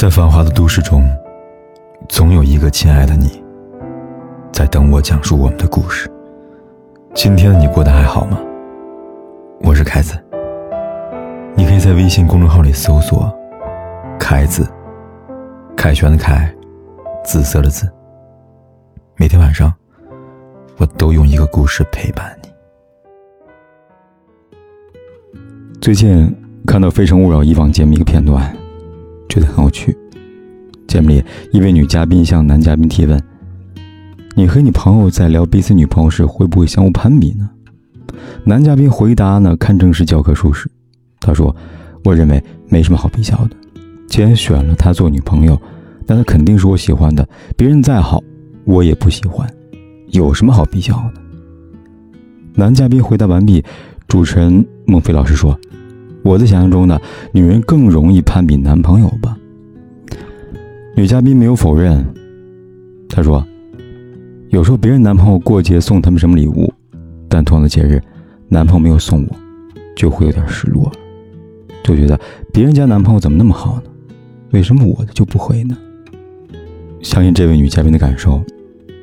在繁华的都市中，总有一个亲爱的你，在等我讲述我们的故事。今天的你过得还好吗？我是凯子，你可以在微信公众号里搜索“凯子”，凯旋的凯，紫色的紫。每天晚上，我都用一个故事陪伴你。最近看到《非诚勿扰》以往节目一个片段。觉得很有趣。节目里，一位女嘉宾向男嘉宾提问：“你和你朋友在聊彼此女朋友时，会不会相互攀比呢？”男嘉宾回答呢，堪称是教科书式。他说：“我认为没什么好比较的。既然选了她做女朋友，那她肯定是我喜欢的。别人再好，我也不喜欢，有什么好比较的？”男嘉宾回答完毕，主持人孟非老师说。我的想象中呢，女人更容易攀比男朋友吧？女嘉宾没有否认，她说：“有时候别人男朋友过节送他们什么礼物，但同样的节日，男朋友没有送我，就会有点失落，就觉得别人家男朋友怎么那么好呢？为什么我的就不会呢？”相信这位女嘉宾的感受，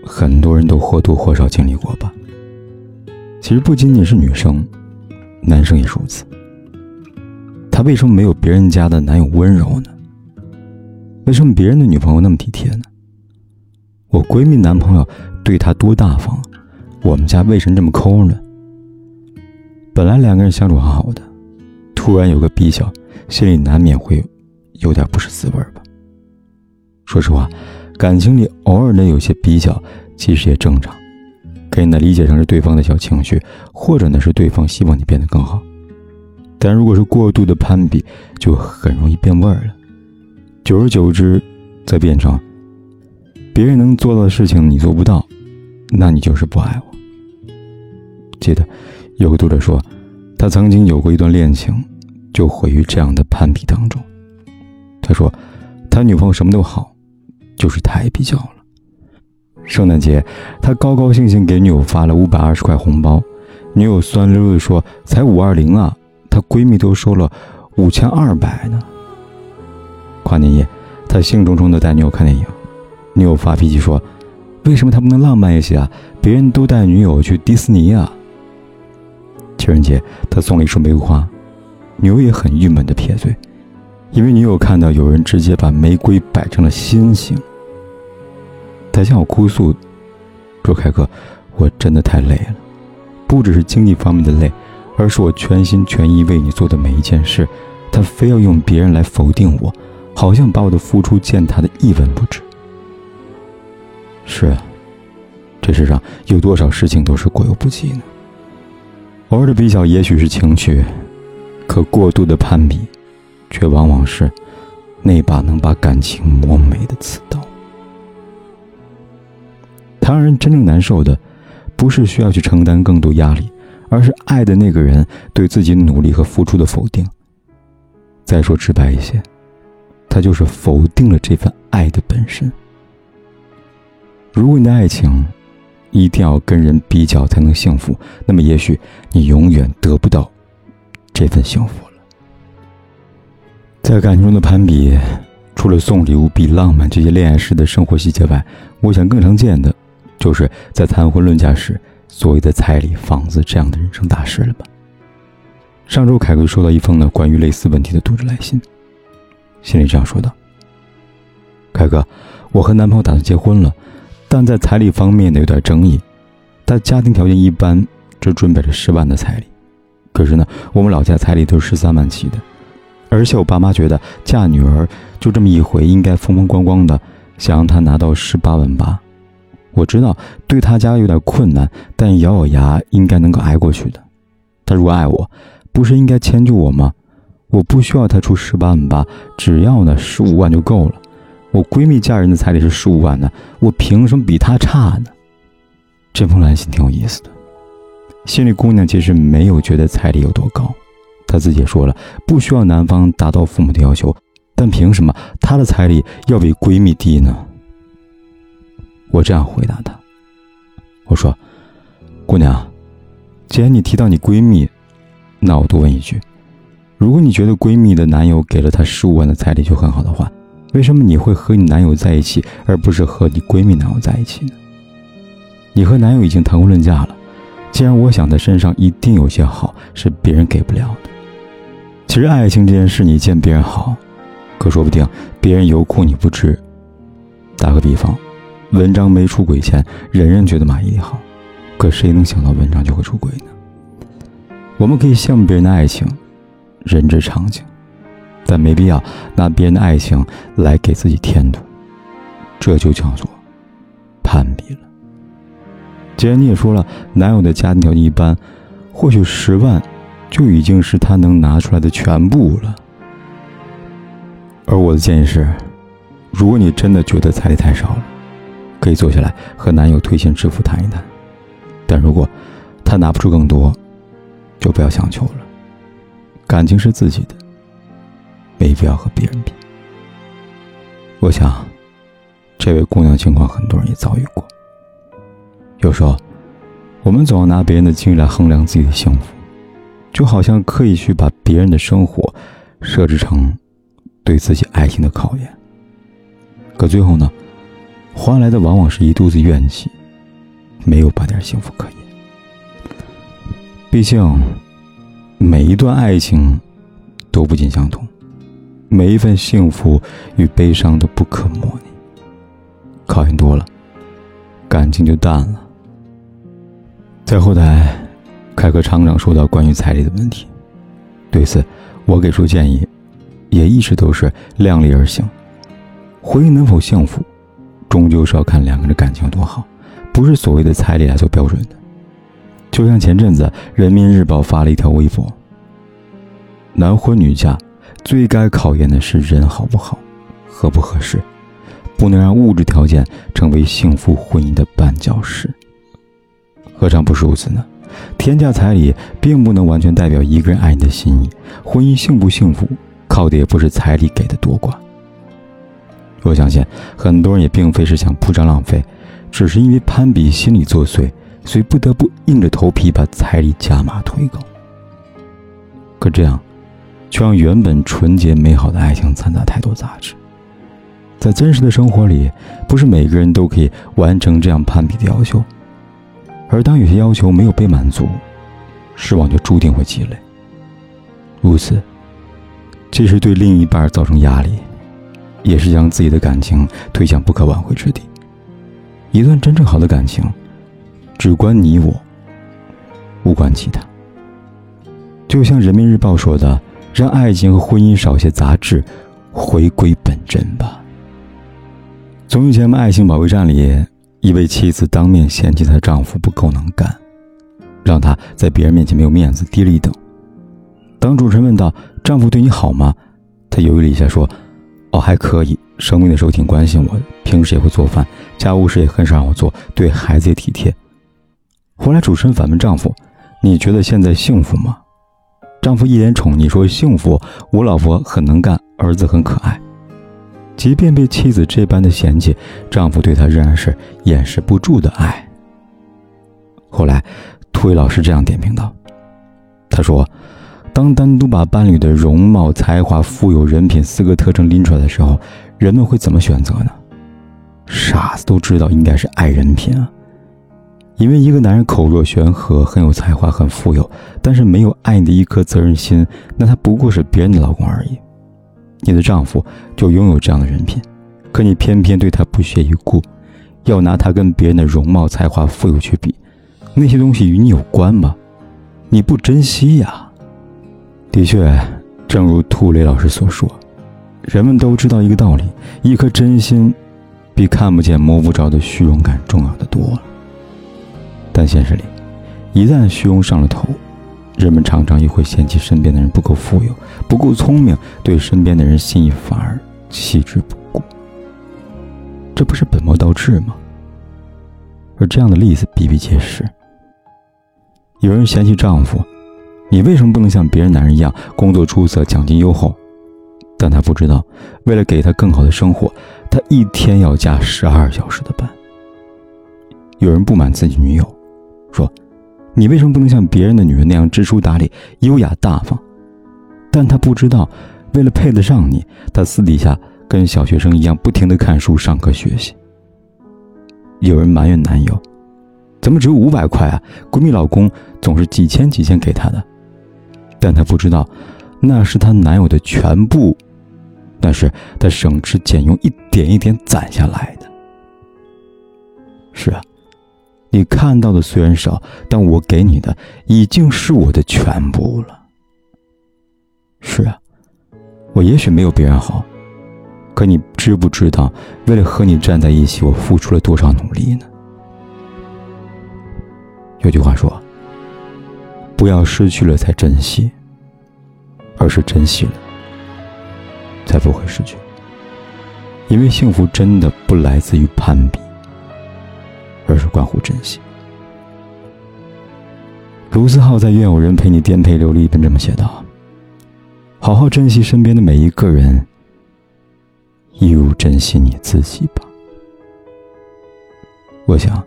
很多人都或多或少经历过吧。其实不仅仅是女生，男生也是如此。他为什么没有别人家的男友温柔呢？为什么别人的女朋友那么体贴呢？我闺蜜男朋友对她多大方，我们家为什么这么抠呢？本来两个人相处好好的，突然有个比较，心里难免会有点不是滋味吧。说实话，感情里偶尔的有些比较，其实也正常，可以呢理解成是对方的小情绪，或者呢是对方希望你变得更好。但如果是过度的攀比，就很容易变味儿了。久而久之，再变成别人能做到的事情你做不到，那你就是不爱我。记得有个读者说，他曾经有过一段恋情，就毁于这样的攀比当中。他说，他女朋友什么都好，就是太比较了。圣诞节，他高高兴兴给女友发了五百二十块红包，女友酸溜溜地说：“才五二零啊。”她闺蜜都收了五千二百呢。跨年夜，她兴冲冲的带女友看电影，女友发脾气说：“为什么他不能浪漫一些啊？别人都带女友去迪士尼啊。”情人节，他送了一束玫瑰花，女友也很郁闷的撇嘴，因为女友看到有人直接把玫瑰摆成了心形。他向我哭诉说：“凯哥，我真的太累了，不只是经济方面的累。”而是我全心全意为你做的每一件事，他非要用别人来否定我，好像把我的付出践踏的一文不值。是啊，这世上有多少事情都是过犹不及呢？偶尔的比较也许是情趣，可过度的攀比，却往往是那把能把感情磨没的刺刀。他让人真正难受的，不是需要去承担更多压力。而是爱的那个人对自己努力和付出的否定。再说直白一些，他就是否定了这份爱的本身。如果你的爱情一定要跟人比较才能幸福，那么也许你永远得不到这份幸福了。在感情中的攀比，除了送礼物、比浪漫这些恋爱时的生活细节外，我想更常见的，就是在谈婚论嫁时。所谓的彩礼、房子这样的人生大事了吧？上周凯哥收到一封呢关于类似问题的读者来信，信里这样说道：“凯哥，我和男朋友打算结婚了，但在彩礼方面呢有点争议。他家庭条件一般，只准备了十万的彩礼。可是呢，我们老家彩礼都是十三万起的，而且我爸妈觉得嫁女儿就这么一回，应该风风光光的，想让她拿到十八万八。”我知道对他家有点困难，但咬咬牙应该能够挨过去的。他如果爱我，不是应该迁就我吗？我不需要他出十八万八，只要呢十五万就够了。我闺蜜嫁人的彩礼是十五万呢，我凭什么比她差呢？这封来信挺有意思的。心里姑娘其实没有觉得彩礼有多高，她自己也说了，不需要男方达到父母的要求，但凭什么她的彩礼要比闺蜜低呢？我这样回答她：“我说，姑娘，既然你提到你闺蜜，那我多问一句：如果你觉得闺蜜的男友给了她十五万的彩礼就很好的话，为什么你会和你男友在一起，而不是和你闺蜜男友在一起呢？你和男友已经谈婚论嫁了，既然我想他身上一定有些好是别人给不了的。其实爱情这件事，你见别人好，可说不定别人有苦你不知。打个比方，文章没出轨前，人人觉得马伊琍好，可谁能想到文章就会出轨呢？我们可以羡慕别人的爱情，人之常情，但没必要拿别人的爱情来给自己添堵，这就叫做攀比了。既然你也说了，男友的家庭条件一般，或许十万就已经是他能拿出来的全部了。而我的建议是。如果你真的觉得彩礼太少了，可以坐下来和男友推心置腹谈一谈。但如果他拿不出更多，就不要强求了。感情是自己的，没必要和别人比。我想，这位姑娘情况很多人也遭遇过。有时候，我们总要拿别人的经历来衡量自己的幸福，就好像刻意去把别人的生活设置成对自己爱情的考验。可最后呢，换来的往往是一肚子怨气，没有半点幸福可言。毕竟，每一段爱情都不尽相同，每一份幸福与悲伤都不可模拟。考验多了，感情就淡了。在后台，凯哥常常说到关于彩礼的问题，对此，我给出建议，也一直都是量力而行。婚姻能否幸福，终究是要看两个人的感情有多好，不是所谓的彩礼来做标准的。就像前阵子《人民日报》发了一条微博：“男婚女嫁，最该考验的是人好不好，合不合适，不能让物质条件成为幸福婚姻的绊脚石。”何尝不是如此呢？天价彩礼并不能完全代表一个人爱你的心意，婚姻幸不幸福，靠的也不是彩礼给的多寡。我相信很多人也并非是想铺张浪费，只是因为攀比心理作祟，所以不得不硬着头皮把彩礼加码推高。可这样，却让原本纯洁美好的爱情掺杂太多杂质。在真实的生活里，不是每个人都可以完成这样攀比的要求，而当有些要求没有被满足，失望就注定会积累。如此，即使对另一半造成压力。也是将自己的感情推向不可挽回之地。一段真正好的感情，只关你我，无关其他。就像人民日报说的：“让爱情和婚姻少些杂质，回归本真吧。”综艺节目《爱情保卫战》里，一位妻子当面嫌弃她的丈夫不够能干，让她在别人面前没有面子，低了一等。当主持人问道：“丈夫对你好吗？”她犹豫了一下，说。哦，还可以。生病的时候挺关心我的，平时也会做饭，家务事也很少让我做，对孩子也体贴。后来主持人反问丈夫：“你觉得现在幸福吗？”丈夫一脸宠溺说：“幸福，我老婆很能干，儿子很可爱。”即便被妻子这般的嫌弃，丈夫对她仍然是掩饰不住的爱。后来，涂伟老师这样点评道：“他说。”当单独把伴侣的容貌、才华、富有、人品四个特征拎出来的时候，人们会怎么选择呢？傻子都知道应该是爱人品啊！因为一个男人口若悬河、很有才华、很富有，但是没有爱你的一颗责任心，那他不过是别人的老公而已。你的丈夫就拥有这样的人品，可你偏偏对他不屑一顾，要拿他跟别人的容貌、才华、富有去比，那些东西与你有关吗？你不珍惜呀！的确，正如涂磊老师所说，人们都知道一个道理：一颗真心，比看不见摸不着的虚荣感重要的多了。但现实里，一旦虚荣上了头，人们常常又会嫌弃身边的人不够富有、不够聪明，对身边的人心意反而弃之不顾。这不是本末倒置吗？而这样的例子比比皆是。有人嫌弃丈夫。你为什么不能像别人男人一样工作出色、奖金优厚？但他不知道，为了给他更好的生活，他一天要加十二小时的班。有人不满自己女友，说：“你为什么不能像别人的女人那样知书达理、优雅大方？”但他不知道，为了配得上你，他私底下跟小学生一样不停的看书、上课、学习。有人埋怨男友，怎么只有五百块啊？闺蜜老公总是几千几千给她的，但她不知道，那是她男友的全部，那是她省吃俭用一点一点攒下来的。是啊，你看到的虽然少，但我给你的已经是我的全部了。是啊，我也许没有别人好。可你知不知道，为了和你站在一起，我付出了多少努力呢？有句话说：“不要失去了才珍惜，而是珍惜了才不会失去。”因为幸福真的不来自于攀比，而是关乎珍惜。卢思浩在《愿有人陪你颠沛流离》里边这么写道：“好好珍惜身边的每一个人。”一如珍惜你自己吧。我想，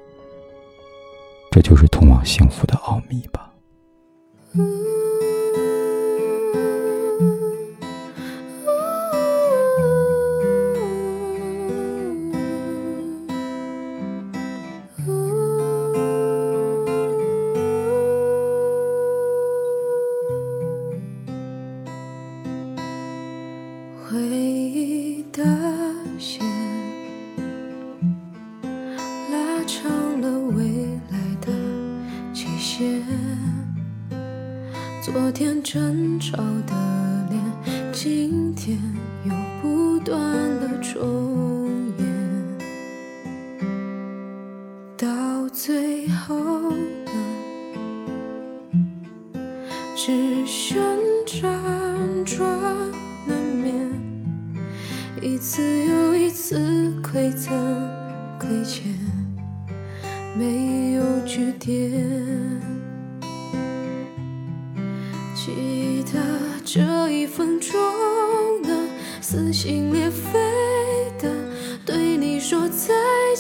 这就是通往幸福的奥秘吧。呜。回忆的雪。昨天争吵的脸，今天又不断的重演，到最后呢，只剩辗转难眠，一次又一次馈赠亏欠，没有句点。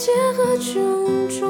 再见和郑重，